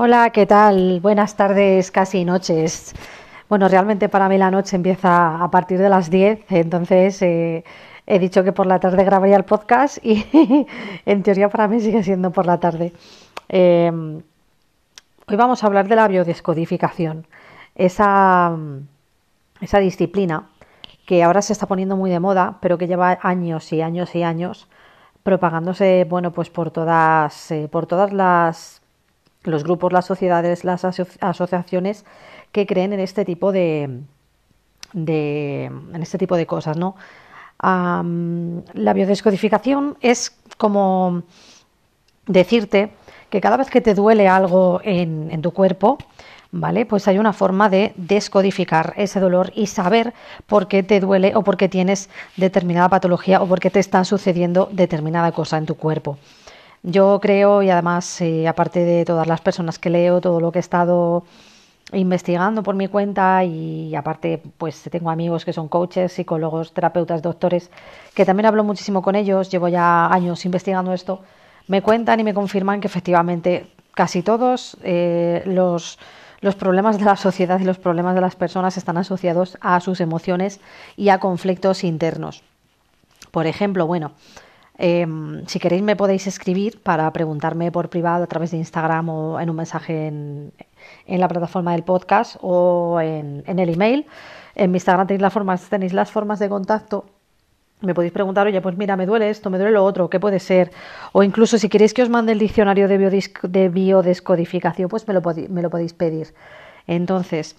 Hola, ¿qué tal? Buenas tardes, casi noches. Bueno, realmente para mí la noche empieza a partir de las 10, entonces eh, he dicho que por la tarde grabaría el podcast y en teoría para mí sigue siendo por la tarde. Eh, hoy vamos a hablar de la biodescodificación, esa, esa disciplina que ahora se está poniendo muy de moda, pero que lleva años y años y años propagándose, bueno, pues por todas, eh, por todas las los grupos, las sociedades, las asociaciones que creen en este tipo de, de en este tipo de cosas, ¿no? la biodescodificación es como decirte que cada vez que te duele algo en, en tu cuerpo, ¿vale? Pues hay una forma de descodificar ese dolor y saber por qué te duele o por qué tienes determinada patología o por qué te está sucediendo determinada cosa en tu cuerpo. Yo creo, y además, eh, aparte de todas las personas que leo, todo lo que he estado investigando por mi cuenta y aparte pues tengo amigos que son coaches, psicólogos, terapeutas, doctores, que también hablo muchísimo con ellos, llevo ya años investigando esto, me cuentan y me confirman que efectivamente casi todos eh, los, los problemas de la sociedad y los problemas de las personas están asociados a sus emociones y a conflictos internos. Por ejemplo, bueno, Em, si queréis me podéis escribir para preguntarme por privado a través de Instagram o en un mensaje en, la plataforma del podcast o en, el email. En mi Instagram tenéis las formas, tenéis las formas de contacto. Me podéis preguntar, oye, pues mira, me duele esto, me duele lo otro, ¿qué puede ser? O incluso si queréis que os mande el diccionario de, de biodescodificación, pues me lo, me lo podéis pedir. Entonces,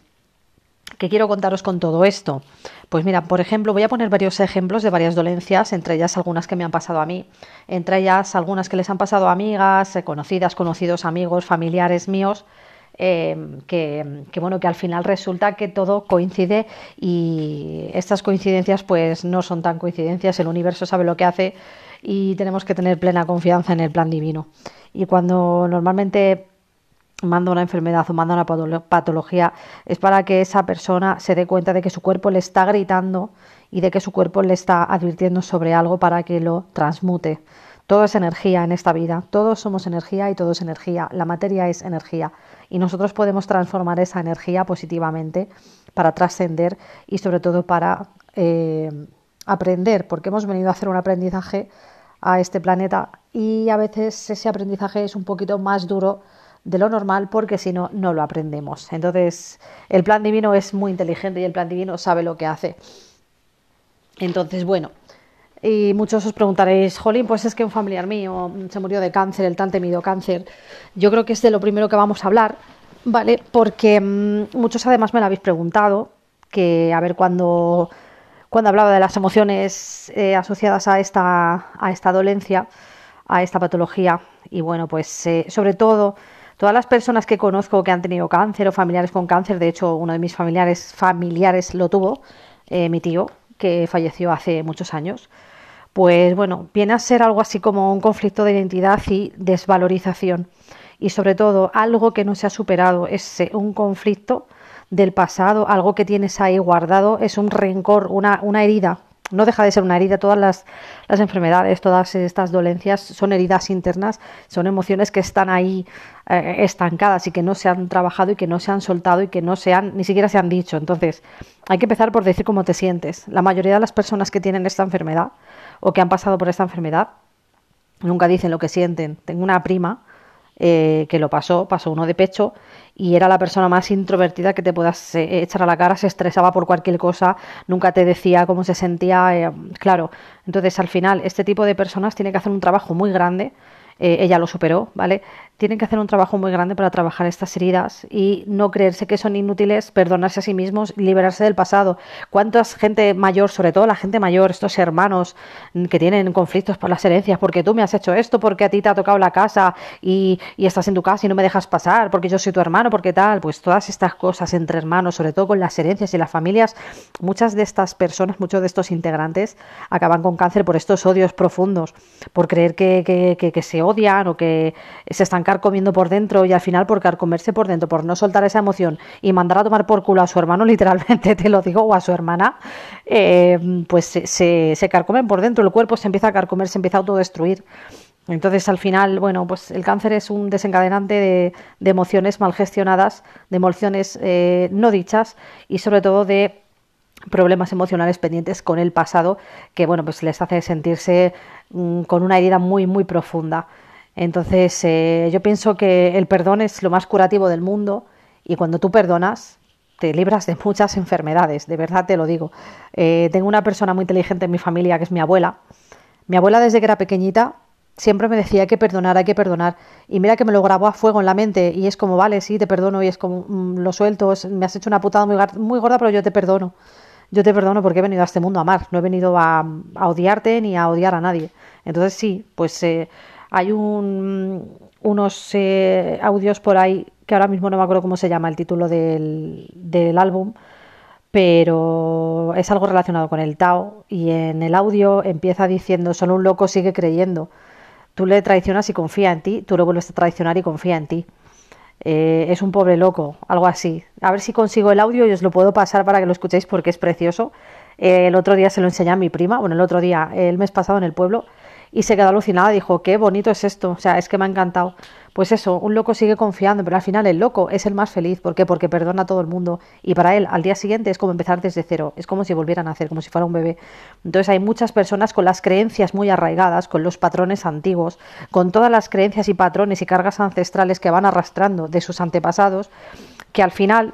¿Qué quiero contaros con todo esto? Pues mira, por ejemplo, voy a poner varios ejemplos de varias dolencias, entre ellas algunas que me han pasado a mí, entre ellas algunas que les han pasado a amigas, eh, conocidas, conocidos, amigos, familiares míos, eh, que, bueno, que al final resulta que todo coincide y estas coincidencias pues no son tan coincidencias, el universo sabe lo que hace y tenemos que tener plena confianza en el plan divino. Y cuando normalmente manda una enfermedad o manda una patología, es para que esa persona se dé cuenta de que su cuerpo le está gritando y de que su cuerpo le está advirtiendo sobre algo para que lo transmute. Todo es energía en esta vida, todos somos energía y todo es energía, la materia es energía. Y nosotros podemos transformar esa energía positivamente para trascender y sobre todo para eh, aprender, porque hemos venido a hacer un aprendizaje a este planeta y a veces ese aprendizaje es un poquito más duro de lo normal porque si no, no lo aprendemos. Entonces, el plan divino es muy inteligente y el plan divino sabe lo que hace. Entonces, bueno, y muchos os preguntaréis, Jolín, pues es que un familiar mío se murió de cáncer, el tan temido cáncer. Yo creo que es de lo primero que vamos a hablar, ¿vale? Porque mm, muchos además me lo habéis preguntado, que a ver cuando, cuando hablaba de las emociones eh, asociadas a esta, a esta dolencia, a esta patología, y bueno, pues eh, sobre todo Todas las personas que conozco que han tenido cáncer o familiares con cáncer, de hecho uno de mis familiares familiares lo tuvo, eh, mi tío, que falleció hace muchos años, pues bueno, viene a ser algo así como un conflicto de identidad y desvalorización. Y sobre todo algo que no se ha superado, es eh, un conflicto del pasado, algo que tienes ahí guardado, es un rencor, una, una herida no deja de ser una herida. Todas las, enfermedades, todas estas dolencias son heridas internas, son emociones que están ahí eh, estancadas y que no se han trabajado y que no se han soltado y que no se han, ni siquiera se han dicho. Entonces, hay que empezar por decir cómo te sientes. La mayoría de las personas que tienen esta enfermedad o que han pasado por esta enfermedad nunca dicen lo que sienten. Tengo una prima eh, que lo pasó, pasó uno de pecho y era la persona más introvertida que te puedas eh, echar a la cara, se estresaba por cualquier cosa, nunca te decía cómo se sentía, eh, claro. Entonces, al final, este tipo de personas tiene que hacer un trabajo muy grande eh, ella lo superó, ¿vale? Tienen que hacer un trabajo muy grande para trabajar estas heridas y no creerse que son inútiles, perdonarse a sí mismos, liberarse del pasado. ¿Cuántas gente mayor, sobre todo la gente mayor, estos hermanos que tienen conflictos por las herencias, porque tú me has hecho esto, porque a ti te ha tocado la casa y, estás en tu casa y no me dejas pasar, porque yo soy tu hermano, porque tal, pues todas estas cosas entre hermanos, sobre todo con las herencias y las familias, muchas de estas personas, muchos de estos integrantes acaban con cáncer por estos odios profundos, por creer que, que se odian o que se están carcomiendo por dentro y al final por carcomerse por dentro, por no soltar esa emoción y mandar a tomar por culo a su hermano, literalmente te lo digo, o a su hermana, eh, pues se, se, carcomen por dentro, el cuerpo se empieza a carcomer, se empieza a autodestruir. Entonces, al final, bueno, pues el cáncer es un desencadenante de, emociones mal gestionadas, de emociones eh, no dichas y sobre todo de problemas emocionales pendientes con el pasado que, bueno, pues les hace sentirse mm, con una herida muy, muy profunda. Entonces, eh, yo pienso que el perdón es lo más curativo del mundo y cuando tú perdonas, te libras de muchas enfermedades, de verdad te lo digo. Eh, tengo una persona muy inteligente en mi familia que es mi abuela. Mi abuela desde que era pequeñita siempre me decía hay que perdonar, hay que perdonar. Y mira que me lo grabó a fuego en la mente y es como, vale, sí, te perdono y es como, mm, lo suelto, me has hecho una putada muy, gorda, pero yo te perdono. Yo te perdono porque he venido a este mundo a amar, no he venido a, odiarte ni a odiar a nadie. Entonces sí, pues eh, hay un, unos eh, audios por ahí que ahora mismo no me acuerdo cómo se llama el título del, del álbum, pero es algo relacionado con el Tao y en el audio empieza diciendo, solo un loco sigue creyendo. Tú le traicionas y confía en ti, tú lo vuelves a traicionar y confía en ti. Eh, es un pobre loco, algo así. A ver si consigo el audio y os lo puedo pasar para que lo escuchéis porque es precioso. Eh, el otro día se lo enseñé a mi prima, bueno, el otro día, el mes pasado en el pueblo, y se quedó alucinada, dijo, qué bonito es esto, o sea, es que me ha encantado. Pues eso, un loco sigue confiando, pero al final el loco es el más feliz. ¿Por qué? Porque perdona a todo el mundo y para él al día siguiente es como empezar desde cero, es como si volvieran a nacer, como si fuera un bebé. Entonces hay muchas personas con las creencias muy arraigadas, con los patrones antiguos, con todas las creencias y patrones y cargas ancestrales que van arrastrando de sus antepasados, que al final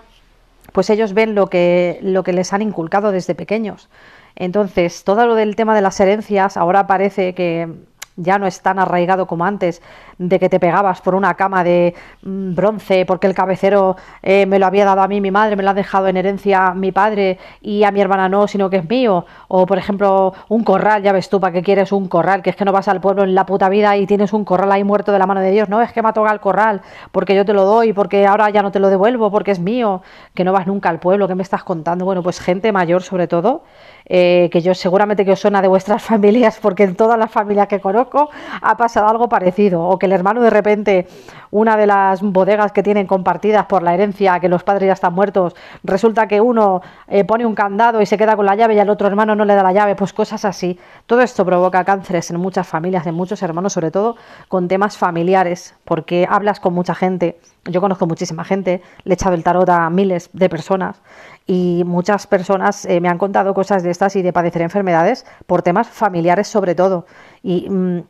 pues ellos ven lo que, lo que les han inculcado desde pequeños. Entonces, todo lo del tema de las herencias ahora parece que ya no es tan arraigado como antes, de que te pegabas por una cama de mm, bronce porque el cabecero eh, me lo había dado a mí mi madre, me lo ha dejado en herencia mi padre y a mi hermana no, sino que es mío. O por ejemplo, un corral, ya ves tú, ¿para qué quieres un corral? Que es que no vas al pueblo en la puta vida y tienes un corral ahí muerto de la mano de Dios. No, es que me ha tocado el corral porque yo te lo doy, porque ahora ya no te lo devuelvo, porque es mío, que no vas nunca al pueblo, ¿qué me estás contando? Bueno, pues gente mayor sobre todo, eh, que yo seguramente que os suena de vuestras familias, porque en todas las familias que conozco ha pasado algo parecido, o que el hermano de repente, una de las bodegas que tienen compartidas por la herencia, que los padres ya están muertos, resulta que uno eh, pone un candado y se queda con la llave y al otro hermano no le da la llave, pues cosas así. Todo esto provoca cánceres en muchas familias, en muchos hermanos, sobre todo con temas familiares, porque hablas con mucha gente. Yo conozco muchísima gente, le he echado el tarot a miles de personas y muchas personas eh, me han contado cosas de estas y de padecer enfermedades por temas familiares sobre todo. Y mm,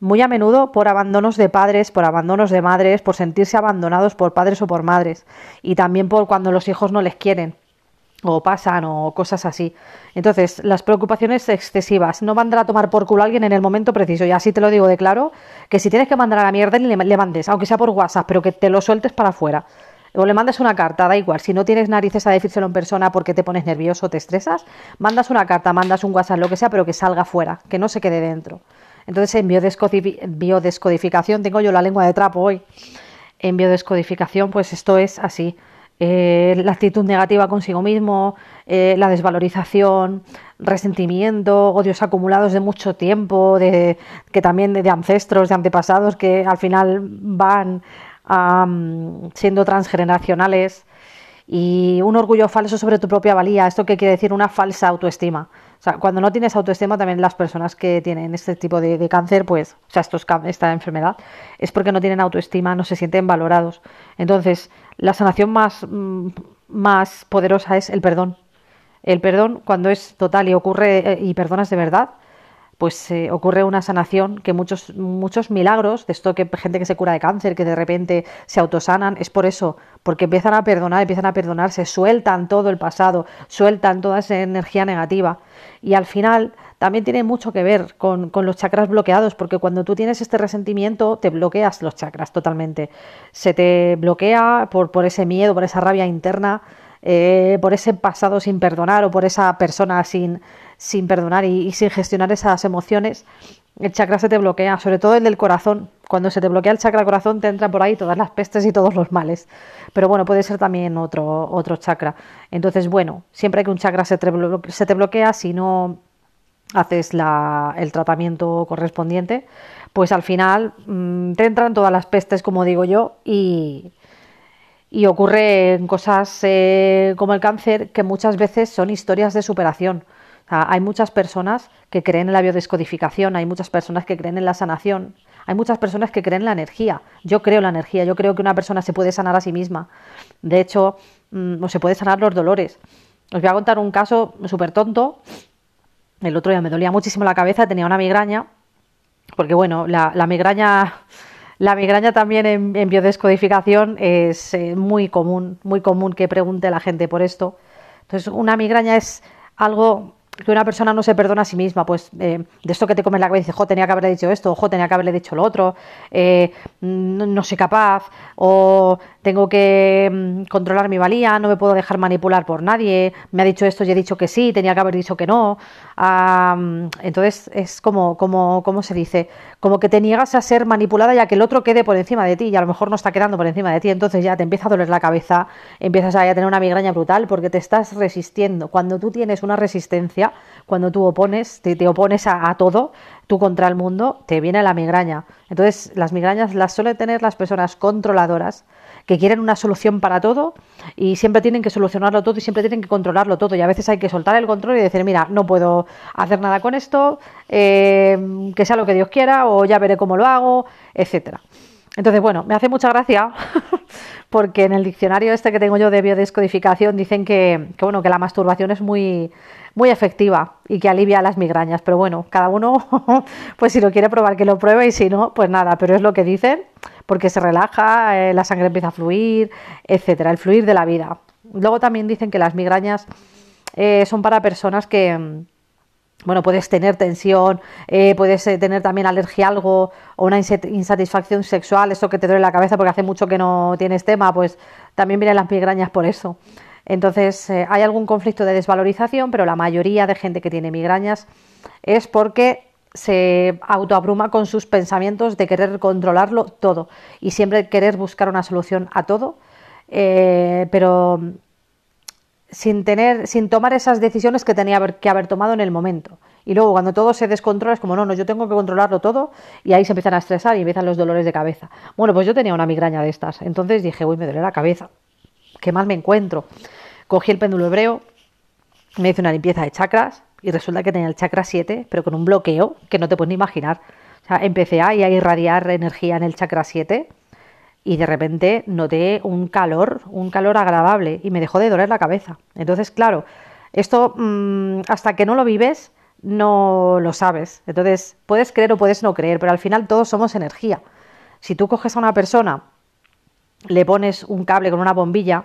muy a menudo por abandonos de padres, por abandonos de madres, por sentirse abandonados por padres o por madres, y también por cuando los hijos no les quieren o pasan o cosas así. Entonces, las preocupaciones excesivas. No mandar a tomar por culo a alguien en el momento preciso. Y así te lo digo de claro, que si tienes que mandar a la mierda, le, le mandes, aunque sea por WhatsApp, pero que te lo sueltes para afuera. O le mandes una carta, da igual. Si no tienes narices a decírselo en persona porque te pones nervioso o te estresas, mandas una carta, mandas un WhatsApp, lo que sea, pero que salga fuera, que no se quede dentro. Entonces, en biodescodificación, tengo yo la lengua de trapo hoy. En biodescodificación, pues esto es así. Eh, la actitud negativa consigo mismo, eh, la desvalorización, resentimiento, odios acumulados de mucho tiempo, de, que también de, ancestros, de antepasados, que al final van siendo transgeneracionales, y un orgullo falso sobre tu propia valía. ¿Esto qué quiere decir? Una falsa autoestima. O sea, cuando no tienes autoestima, también las personas que tienen este tipo de, cáncer, pues, o sea, estos, esta enfermedad, es porque no tienen autoestima, no se sienten valorados. Entonces, la sanación más, mm, más poderosa es el perdón. El perdón, cuando es total y ocurre eh, y perdonas de verdad, pues eh, ocurre una sanación, que muchos, muchos milagros, de esto que gente que se cura de cáncer, que de repente se autosanan, es por eso, porque empiezan a perdonar, empiezan a perdonarse, sueltan todo el pasado, sueltan toda esa energía negativa. Y al final también tiene mucho que ver con, con los chakras bloqueados, porque cuando tú tienes este resentimiento, te bloqueas los chakras totalmente. Se te bloquea por, por ese miedo, por esa rabia interna, eh, por ese pasado sin perdonar o por esa persona sin, sin perdonar y, sin gestionar esas emociones, el chakra se te bloquea, sobre todo el del corazón. Cuando se te bloquea el chakra corazón te entran por ahí todas las pestes y todos los males. Pero bueno, puede ser también otro, otro chakra. Entonces, bueno, siempre que un chakra se te, bloquea, si no haces la, el tratamiento correspondiente, pues al final mm, te entran todas las pestes, como digo yo, y, y ocurren cosas eh, como el cáncer que muchas veces son historias de superación. Hay muchas personas que creen en la biodescodificación, hay muchas personas que creen en la sanación, hay muchas personas que creen en la energía. Yo creo en la energía, yo creo que una persona se puede sanar a sí misma. De hecho, mm, se puede sanar los dolores. Os voy a contar un caso súper tonto. El otro día me dolía muchísimo la cabeza, tenía una migraña, porque bueno, la, migraña la migraña también en, biodescodificación es eh, muy común, muy común que pregunte la gente por esto. Entonces, una migraña es algo que una persona no se perdona a sí misma, pues eh, de esto que te comes la cabeza jo, tenía que haberle dicho esto, jo, tenía que haberle dicho lo otro, eh, no, soy capaz, o tengo que mm, controlar mi valía, no me puedo dejar manipular por nadie, me ha dicho esto y he dicho que sí, tenía que haber dicho que no. entonces es como, como, ¿cómo se dice? Como que te niegas a ser manipulada ya que el otro quede por encima de ti y a lo mejor no está quedando por encima de ti, entonces ya te empieza a doler la cabeza, empiezas a tener una migraña brutal porque te estás resistiendo. Cuando tú tienes una resistencia, cuando tú opones, te, te opones a, a todo, tú contra el mundo, te viene la migraña. Entonces las migrañas las suelen tener las personas controladoras que quieren una solución para todo y siempre tienen que solucionarlo todo y siempre tienen que controlarlo todo. Y a veces hay que soltar el control y decir, mira, no puedo hacer nada con esto, eh, que sea lo que Dios quiera o ya veré cómo lo hago, etcétera. Entonces, bueno, me hace mucha gracia porque en el diccionario este que tengo yo de biodescodificación dicen que, que, bueno, que la masturbación es muy, muy efectiva y que alivia las migrañas. Pero bueno, cada uno, pues si lo quiere probar, que lo pruebe y si no, pues nada, pero es lo que dicen porque se relaja, eh, la sangre empieza a fluir, etcétera, el fluir de la vida. Luego también dicen que las migrañas eh, son para personas que, bueno, puedes tener tensión, eh, puedes tener también alergia a algo o una insatisfacción sexual, eso que te duele la cabeza porque hace mucho que no tienes tema, pues también vienen las migrañas por eso. Entonces, hay algún conflicto de desvalorización, pero la mayoría de gente que tiene migrañas es porque se autoabruma con sus pensamientos de querer controlarlo todo y siempre querer buscar una solución a todo, eh, pero sin tener, sin tomar esas decisiones que tenía que haber tomado en el momento. Y luego cuando todo se descontrola es como, no, no, yo tengo que controlarlo todo y ahí se empiezan a estresar y empiezan los dolores de cabeza. Bueno, pues yo tenía una migraña de estas, entonces dije, uy, me duele la cabeza, qué mal me encuentro. Cogí el péndulo hebreo, me hice una limpieza de chakras, y resulta que tenía el chakra 7, pero con un bloqueo que no te puedes ni imaginar. O sea, empecé a, irradiar energía en el chakra 7 y de repente noté un calor, un calor agradable y me dejó de doler la cabeza. Entonces, claro, esto mm, hasta que no lo vives no lo sabes. Entonces, puedes creer o puedes no creer, pero al final todos somos energía. Si tú coges a una persona, le pones un cable con una bombilla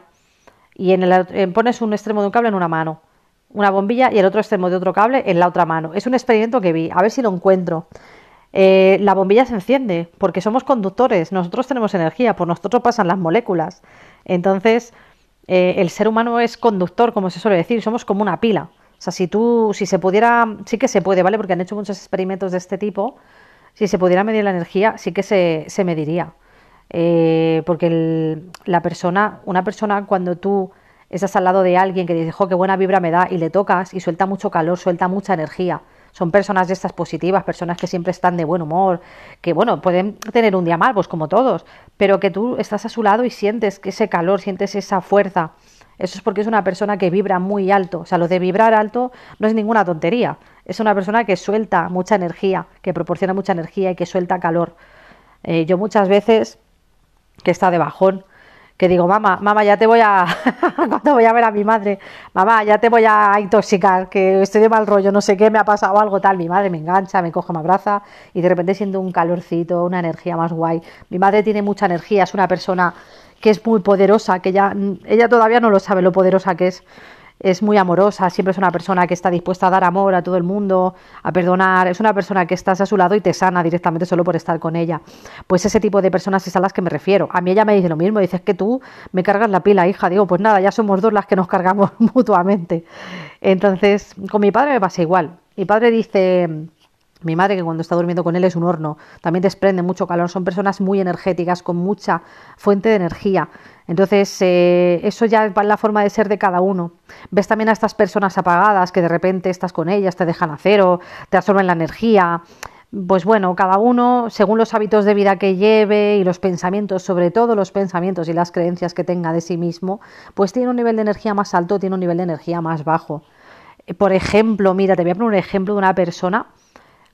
y en el, pones un extremo de un cable en una mano una bombilla y el otro extremo de otro cable en la otra mano. Es un experimento que vi, a ver si lo encuentro. Eh, la bombilla se enciende porque somos conductores, nosotros tenemos energía, por nosotros pasan las moléculas. Entonces, eh, el ser humano es conductor, como se suele decir, somos como una pila. O sea, si tú, si se pudiera, sí que se puede, ¿vale? Porque han hecho muchos experimentos de este tipo. Si se pudiera medir la energía, sí que se, se mediría. Eh, porque la persona, una persona cuando tú estás al lado de alguien que dice, jo, qué buena vibra me da, y le tocas y suelta mucho calor, suelta mucha energía. Son personas de estas positivas, personas que siempre están de buen humor, que bueno, pueden tener un día mal, pues como todos, pero que tú estás a su lado y sientes que ese calor, sientes esa fuerza. Eso es porque es una persona que vibra muy alto. O sea, lo de vibrar alto no es ninguna tontería. Es una persona que suelta mucha energía, que proporciona mucha energía y que suelta calor. Eh, yo muchas veces, que está de bajón, que digo, mamá, mamá, ya te voy a, cuando voy a ver a mi madre, mamá, ya te voy a intoxicar, que estoy de mal rollo, no sé qué, me ha pasado algo tal, mi madre me engancha, me coge, me abraza y de repente siento un calorcito, una energía más guay. Mi madre tiene mucha energía, es una persona que es muy poderosa, que ella, ella todavía no lo sabe lo poderosa que es es muy amorosa, siempre es una persona que está dispuesta a dar amor a todo el mundo, a perdonar, es una persona que estás a su lado y te sana directamente solo por estar con ella. Pues ese tipo de personas es a las que me refiero. A mí ella me dice lo mismo, dices que tú me cargas la pila, hija. Digo, pues nada, ya somos dos las que nos cargamos mutuamente. Entonces, con mi padre me pasa igual. Mi padre dice mi madre, que cuando está durmiendo con él es un horno, también desprende mucho calor. Son personas muy energéticas, con mucha fuente de energía. Entonces, eh, eso ya va en la forma de ser de cada uno. Ves también a estas personas apagadas que de repente estás con ellas, te dejan a cero, te absorben la energía. Pues bueno, cada uno, según los hábitos de vida que lleve y los pensamientos, sobre todo los pensamientos y las creencias que tenga de sí mismo, pues tiene un nivel de energía más alto, tiene un nivel de energía más bajo. Por ejemplo, mira, te voy a poner un ejemplo de una persona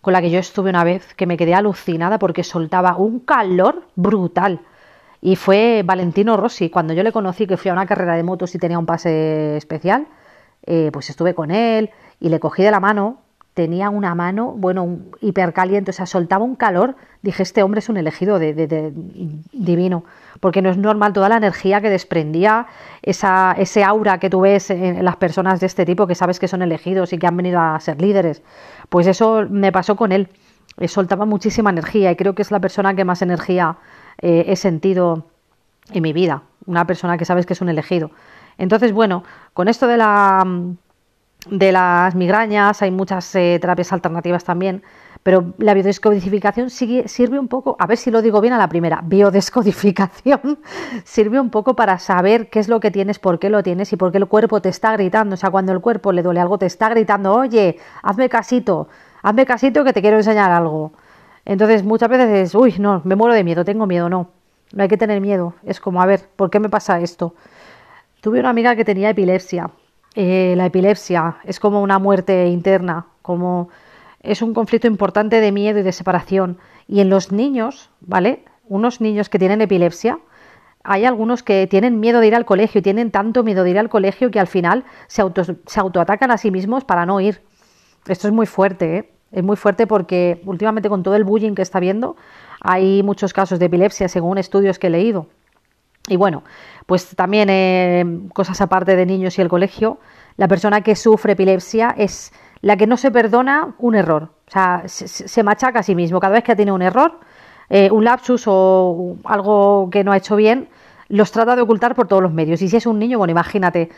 con la que yo estuve una vez que me quedé alucinada porque soltaba un calor brutal. Y fue Valentino Rossi. Cuando yo le conocí que fui a una carrera de motos y tenía un pase especial, eh, pues estuve con él y le cogí de la mano tenía una mano, bueno, hipercaliente, o sea, soltaba un calor. Dije, este hombre es un elegido de, divino, porque no es normal toda la energía que desprendía, esa, ese aura que tú ves en, las personas de este tipo, que sabes que son elegidos y que han venido a ser líderes. Pues eso me pasó con él. Eh, soltaba muchísima energía y creo que es la persona que más energía eh, he sentido en mi vida. Una persona que sabes que es un elegido. Entonces, bueno, con esto de la de las migrañas, hay muchas eh, terapias alternativas también, pero la biodescodificación sirve un poco, a ver si lo digo bien a la primera, biodescodificación sirve un poco para saber qué es lo que tienes, por qué lo tienes y por qué el cuerpo te está gritando, o sea, cuando el cuerpo le duele algo te está gritando, oye, hazme casito, hazme casito que te quiero enseñar algo. Entonces muchas veces es, uy, no, me muero de miedo, tengo miedo, no, no hay que tener miedo, es como, a ver, ¿por qué me pasa esto? Tuve una amiga que tenía epilepsia eh, la epilepsia es como una muerte interna, como es un conflicto importante de miedo y de separación. Y en los niños, ¿vale? Unos niños que tienen epilepsia, hay algunos que tienen miedo de ir al colegio, tienen tanto miedo de ir al colegio que al final se, auto, se autoatacan a sí mismos para no ir. Esto es muy fuerte, ¿eh? Es muy fuerte porque últimamente con todo el bullying que está viendo, hay muchos casos de epilepsia según estudios que he leído. Y bueno, pues también eh, cosas aparte de niños y el colegio, la persona que sufre epilepsia es la que no se perdona un error, o sea, se, machaca a sí mismo. Cada vez que tiene un error, eh, un lapsus o algo que no ha hecho bien, los trata de ocultar por todos los medios. Y si es un niño, bueno, imagínate,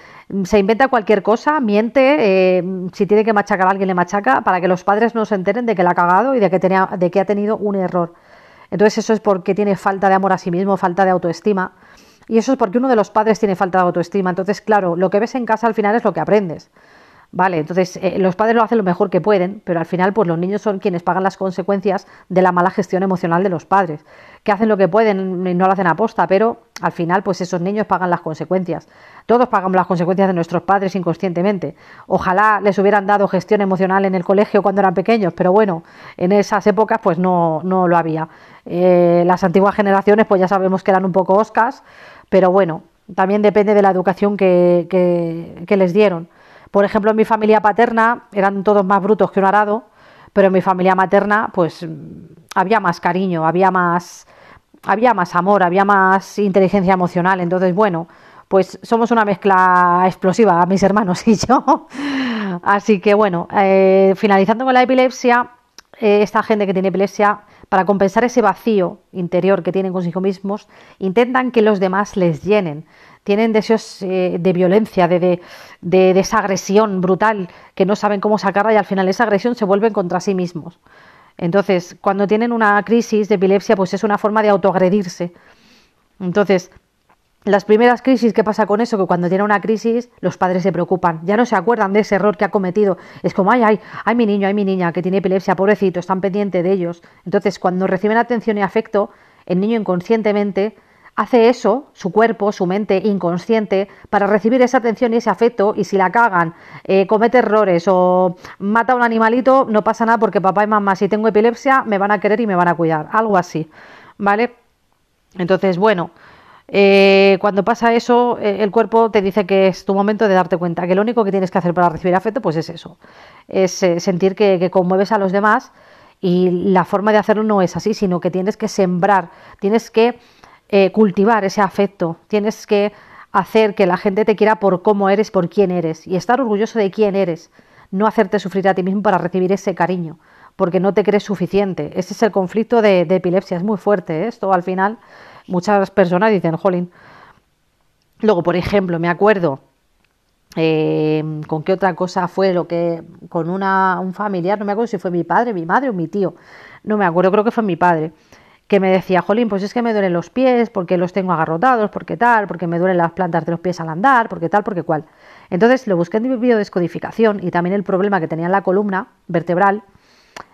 se inventa cualquier cosa, miente, eh, si tiene que machacar a alguien, le machaca, para que los padres no se enteren de que la ha cagado y de que, tenía, de que ha tenido un error. Entonces eso es porque tiene falta de amor a sí mismo, falta de autoestima. Y eso es porque uno de los padres tiene falta de autoestima. Entonces, claro, lo que ves en casa al final es lo que aprendes. Vale, entonces eh, los padres lo hacen lo mejor que pueden, pero al final pues los niños son quienes pagan las consecuencias de la mala gestión emocional de los padres, que hacen lo que pueden y no lo hacen aposta, pero al final pues esos niños pagan las consecuencias. Todos pagamos las consecuencias de nuestros padres inconscientemente. Ojalá les hubieran dado gestión emocional en el colegio cuando eran pequeños, pero bueno, en esas épocas pues no, no lo había. Eh, las antiguas generaciones pues ya sabemos que eran un poco oscas, pero bueno, también depende de la educación que, que, les dieron. Por ejemplo, en mi familia paterna eran todos más brutos que un arado, pero en mi familia materna, pues había más cariño, había más, había más amor, había más inteligencia emocional. Entonces, bueno, pues somos una mezcla explosiva, mis hermanos y yo. Así que bueno, eh, finalizando con la epilepsia, eh, esta gente que tiene epilepsia para compensar ese vacío interior que tienen consigo mismos, intentan que los demás les llenen. Tienen deseos eh, de violencia, de, de, esa agresión brutal que no saben cómo sacarla y al final esa agresión se vuelven contra sí mismos. Entonces, cuando tienen una crisis de epilepsia, pues es una forma de autoagredirse. Entonces, las primeras crisis, ¿qué pasa con eso? Que cuando tiene una crisis, los padres se preocupan, ya no se acuerdan de ese error que ha cometido. Es como, ay, ay, ay, mi niño, ay, mi niña, que tiene epilepsia, pobrecito, están pendientes de ellos. Entonces, cuando reciben atención y afecto, el niño inconscientemente hace eso, su cuerpo, su mente inconsciente, para recibir esa atención y ese afecto, y si la cagan, eh, comete errores o mata a un animalito, no pasa nada porque papá y mamá, si tengo epilepsia, me van a querer y me van a cuidar. Algo así, ¿vale? Entonces, bueno. Eh, cuando pasa eso, eh, el cuerpo te dice que es tu momento de darte cuenta, que lo único que tienes que hacer para recibir afecto, pues es eso, es eh, sentir que, conmueves a los demás y la forma de hacerlo no es así, sino que tienes que sembrar, tienes que cultivar ese afecto, tienes que hacer que la gente te quiera por cómo eres, por quién eres y estar orgulloso de quién eres, no hacerte sufrir a ti mismo para recibir ese cariño, porque no te crees suficiente. Ese es el conflicto de, epilepsia, es muy fuerte esto al final muchas personas dicen, jolín. Luego, por ejemplo, me acuerdo eh, con qué otra cosa fue lo que con una, un familiar, no me acuerdo si fue mi padre, mi madre o mi tío, no me acuerdo, creo que fue mi padre, que me decía, jolín, pues es que me duelen los pies, porque los tengo agarrotados, porque tal, porque me duelen las plantas de los pies al andar, porque tal, porque cual. Entonces lo busqué en mi biodescodificación y también el problema que tenía en la columna vertebral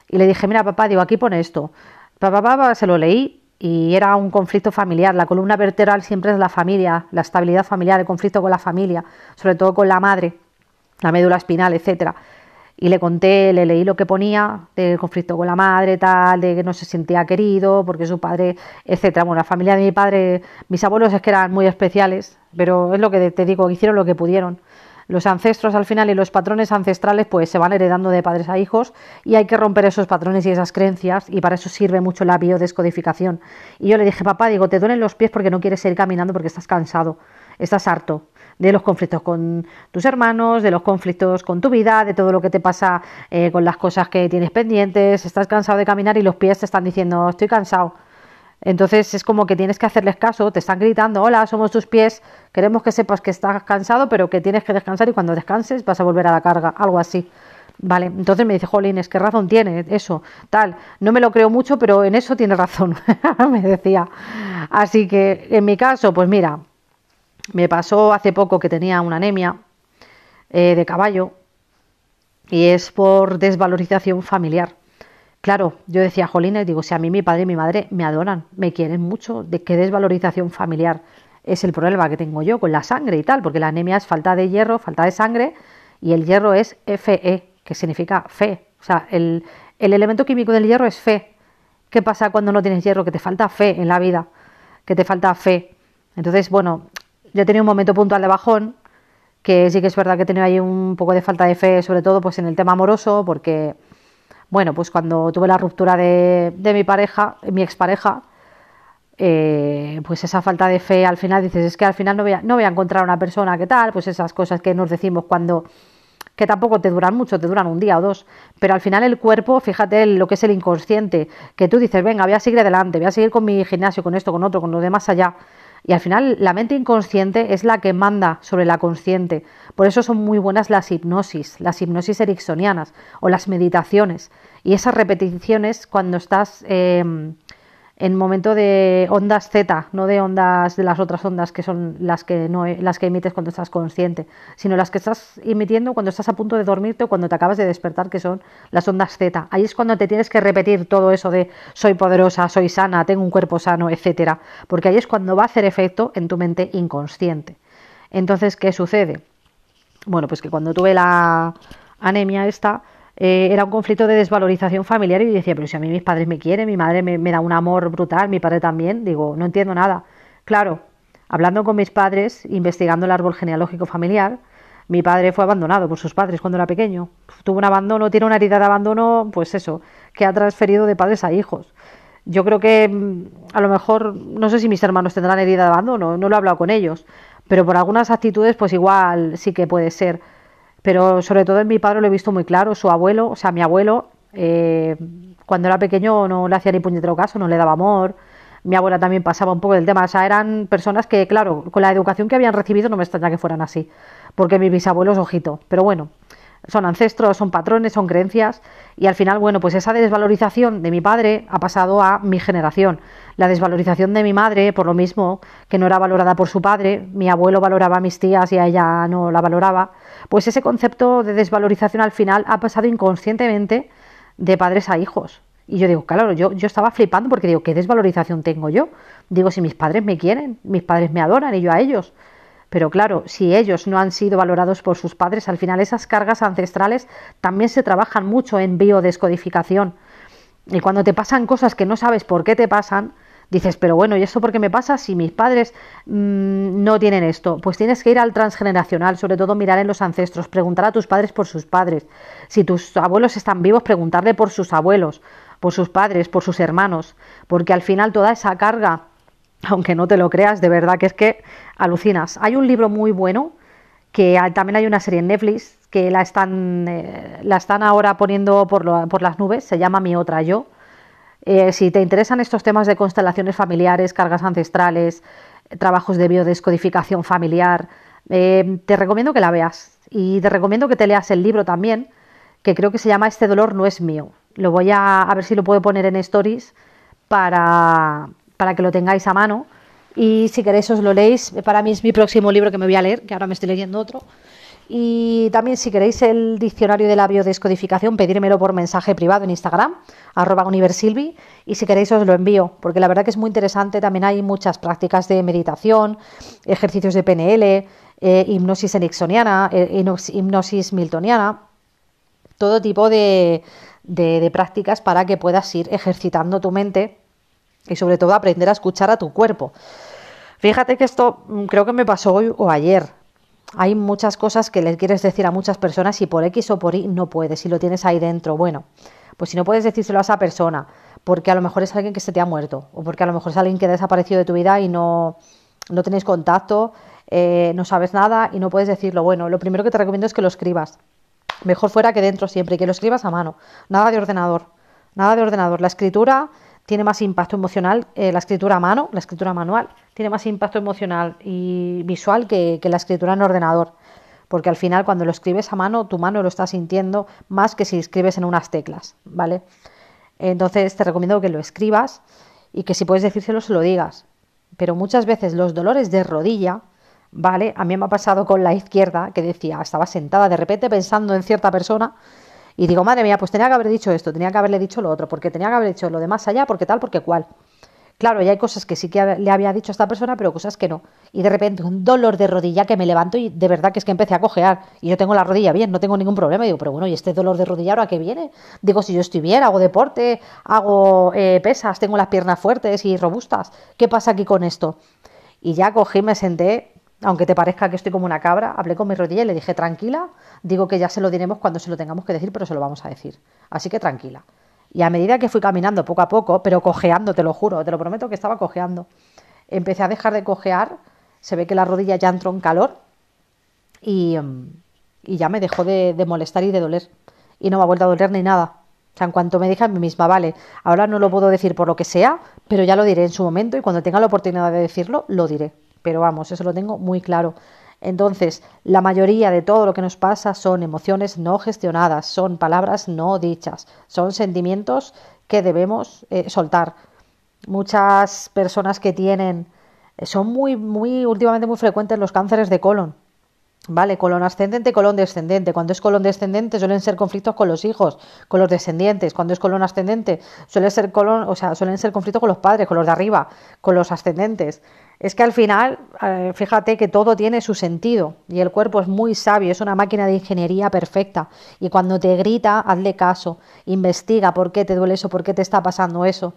y le dije, mira papá, digo, aquí pone esto. Papá, papá, se lo leí y era un conflicto familiar. La columna vertebral siempre es la familia, la estabilidad familiar, el conflicto con la familia, sobre todo con la madre. la médula espinal, etcétera. Y le conté, le leí lo que ponía del conflicto con la madre, tal, de que no se sentía querido, porque su padre, etcétera. Bueno, la familia de mi padre, mis abuelos es que eran muy especiales, pero es lo que te digo, hicieron lo que pudieron. Los ancestros al final y los patrones ancestrales pues se van heredando de padres a hijos y hay que romper esos patrones y esas creencias y para eso sirve mucho la biodescodificación. Y yo le dije, papá, digo, te duelen los pies porque no quieres seguir caminando porque estás cansado, estás harto de los conflictos con tus hermanos, de los conflictos con tu vida, de todo lo que te pasa eh, con las cosas que tienes pendientes, estás cansado de caminar y los pies te están diciendo, estoy cansado. Entonces es como que tienes que hacerles caso, te están gritando, hola, somos tus pies, queremos que sepas que estás cansado, pero que tienes que descansar y cuando descanses vas a volver a la carga, algo así. Vale, entonces me dice, Jolines, ¿qué razón tiene eso? Tal, no me lo creo mucho, pero en eso tiene razón, me decía. Así que en mi caso, pues mira, me pasó hace poco que tenía una anemia eh, de caballo y es por desvalorización familiar. Claro, yo decía, Jolines, digo, si a mí mi padre y mi madre me adoran, me quieren mucho, ¿de qué desvalorización familiar es el problema que tengo yo con la sangre y tal? Porque la anemia es falta de hierro, falta de sangre, y el hierro es Fe, que significa fe. O sea, el, el elemento químico del hierro es fe. ¿Qué pasa cuando no tienes hierro? Que te falta fe en la vida, que te falta fe. Entonces, bueno, yo he tenido un momento puntual de bajón, que sí que es verdad que he tenido ahí un poco de falta de fe, sobre todo pues en el tema amoroso, porque bueno, pues cuando tuve la ruptura de, mi pareja, mi expareja, eh, pues esa falta de fe al final dices, es que al final no voy, a, no voy a encontrar una persona que tal, pues esas cosas que nos decimos cuando que tampoco te duran mucho, te duran un día o dos, pero al final el cuerpo, fíjate lo que es el inconsciente, que tú dices, venga, voy a seguir adelante, voy a seguir con mi gimnasio, con esto, con otro, con lo demás allá, y al final la mente inconsciente es la que manda sobre la consciente. Por eso son muy buenas las hipnosis, las hipnosis ericksonianas o las meditaciones. Y esas repeticiones cuando estás eh, en momento de ondas Z, no de ondas de las otras ondas que son las que no las que emites cuando estás consciente, sino las que estás emitiendo cuando estás a punto de dormirte o cuando te acabas de despertar, que son las ondas Z. Ahí es cuando te tienes que repetir todo eso de soy poderosa, soy sana, tengo un cuerpo sano, etcétera, porque ahí es cuando va a hacer efecto en tu mente inconsciente. Entonces, ¿qué sucede? Bueno, pues que cuando tuve la anemia esta, eh, era un conflicto de desvalorización familiar y decía, pero si a mí mis padres me quieren, mi madre me, da un amor brutal, mi padre también, digo, no entiendo nada. Claro, hablando con mis padres, investigando el árbol genealógico familiar, mi padre fue abandonado por sus padres cuando era pequeño. Tuvo un abandono, tiene una herida de abandono, pues eso, que ha transferido de padres a hijos. Yo creo que mm, a lo mejor, no sé si mis hermanos tendrán herida de abandono, no lo he hablado con ellos, pero por algunas actitudes, pues igual sí que puede ser. Pero sobre todo en mi padre lo he visto muy claro. Su abuelo, o sea, mi abuelo, eh, cuando era pequeño no le hacía ni puñetero caso, no le daba amor. Mi abuela también pasaba un poco del tema. O sea, eran personas que, claro, con la educación que habían recibido no me extraña que fueran así. Porque mi bisabuelo es ojito. Pero bueno, son ancestros, son patrones, son creencias y al final, bueno, pues esa desvalorización de mi padre ha pasado a mi generación. La desvalorización de mi madre, por lo mismo que no era valorada por su padre, mi abuelo valoraba a mis tías y a ella no la valoraba, pues ese concepto de desvalorización al final ha pasado inconscientemente de padres a hijos. Y yo digo, claro, yo, yo estaba flipando porque digo, ¿qué desvalorización tengo yo? Digo, si mis padres me quieren, mis padres me adoran y yo a ellos. Pero claro, si ellos no han sido valorados por sus padres, al final esas cargas ancestrales también se trabajan mucho en biodescodificación. Y cuando te pasan cosas que no sabes por qué te pasan, dices, pero bueno, ¿y eso por qué me pasa si mis padres mm, no tienen esto? Pues tienes que ir al transgeneracional, sobre todo mirar en los ancestros, preguntar a tus padres por sus padres. Si tus abuelos están vivos, preguntarle por sus abuelos, por sus padres, por sus hermanos, porque al final toda esa carga aunque no te lo creas, de verdad que es que alucinas. Hay un libro muy bueno, que también hay una serie en Netflix, que la están, eh, la están ahora poniendo por, por, las nubes, se llama Mi Otra Yo. Eh, si te interesan estos temas de constelaciones familiares, cargas ancestrales, trabajos de biodescodificación familiar, eh, te recomiendo que la veas. Y te recomiendo que te leas el libro también, que creo que se llama Este dolor no es mío. Lo voy a, a ver si lo puedo poner en stories para, para que lo tengáis a mano. Y si queréis os lo leéis, para mí es mi próximo libro que me voy a leer, que ahora me estoy leyendo otro. Y también si queréis el diccionario de la biodescodificación, pedírmelo por mensaje privado en Instagram, arroba universilvi, y si queréis os lo envío, porque la verdad que es muy interesante, también hay muchas prácticas de meditación, ejercicios de PNL, eh, hipnosis ericksoniana, eh, hipnosis miltoniana, todo tipo de, de, prácticas para que puedas ir ejercitando tu mente y sobre todo aprender a escuchar a tu cuerpo. Fíjate que esto mm, creo que me pasó hoy o ayer. Hay muchas cosas que le quieres decir a muchas personas y por X o por Y no puedes, si lo tienes ahí dentro. Bueno, pues si no puedes decírselo a esa persona, porque a lo mejor es alguien que se te ha muerto, o porque a lo mejor es alguien que ha desaparecido de tu vida y no, no tenéis contacto, eh, no sabes nada y no puedes decirlo. Bueno, lo primero que te recomiendo es que lo escribas. Mejor fuera que dentro siempre, y que lo escribas a mano. Nada de ordenador. Nada de ordenador. La escritura tiene más impacto emocional, eh, la escritura a mano, la escritura manual, tiene más impacto emocional y visual que, la escritura en ordenador. Porque al final, cuando lo escribes a mano, tu mano lo está sintiendo más que si escribes en unas teclas, ¿vale? Entonces te recomiendo que lo escribas y que si puedes decírselo, se lo digas. Pero muchas veces los dolores de rodilla, ¿vale? A mí me ha pasado con la izquierda, que decía, estaba sentada de repente pensando en cierta persona y digo, madre mía, pues tenía que haber dicho esto, tenía que haberle dicho lo otro, porque tenía que haber dicho lo de más allá, porque tal, porque cual. Claro, y hay cosas que sí que le había dicho a esta persona, pero cosas que no. Y de repente un dolor de rodilla que me levanto y de verdad que es que empecé a cojear. Y yo tengo la rodilla bien, no tengo ningún problema. Y digo, pero bueno, ¿y este dolor de rodilla ahora qué viene? Digo, si yo estoy bien, hago deporte, hago eh, pesas, tengo las piernas fuertes y robustas. ¿Qué pasa aquí con esto? Y ya cogí, me senté, aunque te parezca que estoy como una cabra, hablé con mi rodilla y le dije, tranquila, digo que ya se lo diremos cuando se lo tengamos que decir, pero se lo vamos a decir. Así que tranquila. Y a medida que fui caminando poco a poco, pero cojeando, te lo juro, te lo prometo que estaba cojeando, empecé a dejar de cojear, se ve que la rodilla ya entró en calor y, mm, ya me dejó de, de, molestar y de doler. Y no me ha vuelto a doler ni nada. O sea, en cuanto me dije a mí misma, vale, ahora no lo puedo decir por lo que sea, pero ya lo diré en su momento y cuando tenga la oportunidad de decirlo, lo diré. Pero vamos, eso lo tengo muy claro. Entonces, la mayoría de todo lo que nos pasa son emociones no gestionadas, son palabras no dichas, son sentimientos que debemos eh, soltar. Muchas personas que tienen, eh, son muy, muy, últimamente muy frecuentes los cánceres de colon. Vale, colon ascendente, colon descendente. Cuando es colon descendente suelen ser conflictos con los hijos, con los descendientes. Cuando es colon ascendente suele ser colon, o sea, suelen ser conflictos con los padres, con los de arriba, con los ascendentes. Es que al final, eh, fíjate que todo tiene su sentido y el cuerpo es muy sabio, es una máquina de ingeniería perfecta. Y cuando te grita, hazle caso, investiga por qué te duele eso, por qué te está pasando eso.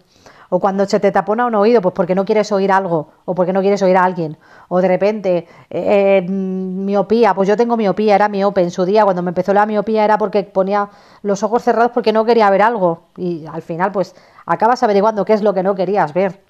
O cuando se te tapona un oído, pues porque no quieres oír algo, o porque no quieres oír a alguien. O de repente, eh, miopía, pues yo tengo miopía, era miope. En su día, cuando me empezó la miopía, era porque ponía los ojos cerrados porque no quería ver algo. Y al final, pues acabas averiguando qué es lo que no querías ver.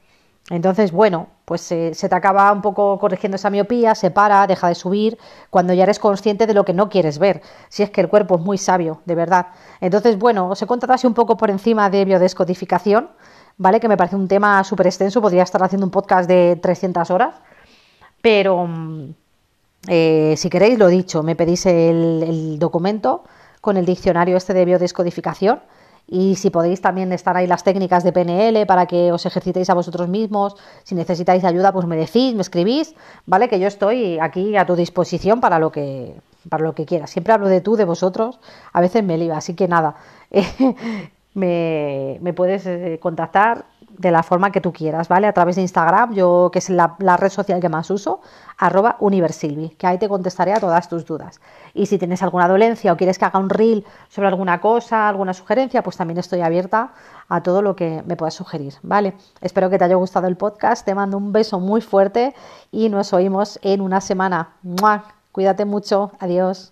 Entonces, bueno, pues se te acaba un poco corrigiendo esa miopía, se para, deja de subir, cuando ya eres consciente de lo que no quieres ver. Si es que el cuerpo es muy sabio, de verdad. Entonces, bueno, os he contado así un poco por encima de biodescodificación, ¿vale? Que me parece un tema súper extenso, podría estar haciendo un podcast de 300 horas, pero mm, eh, si queréis, lo dicho, me pedís el documento con el diccionario este de biodescodificación y si podéis también estar ahí las técnicas de PNL para que os ejercitéis a vosotros mismos, si necesitáis ayuda, pues me decís, me escribís, ¿vale? Que yo estoy aquí a tu disposición para lo que para lo que quieras. Siempre hablo de tú, de vosotros, a veces me lío, así que nada, me, me, puedes eh, contactar de la forma que tú quieras, ¿vale? A través de Instagram, yo que es la, red social que más uso, arroba universilvi, que ahí te contestaré a todas tus dudas. Y si tienes alguna dolencia o quieres que haga un reel sobre alguna cosa, alguna sugerencia, pues también estoy abierta a todo lo que me puedas sugerir, ¿vale? Espero que te haya gustado el podcast, te mando un beso muy fuerte y nos oímos en una semana. Cuídate mucho, adiós.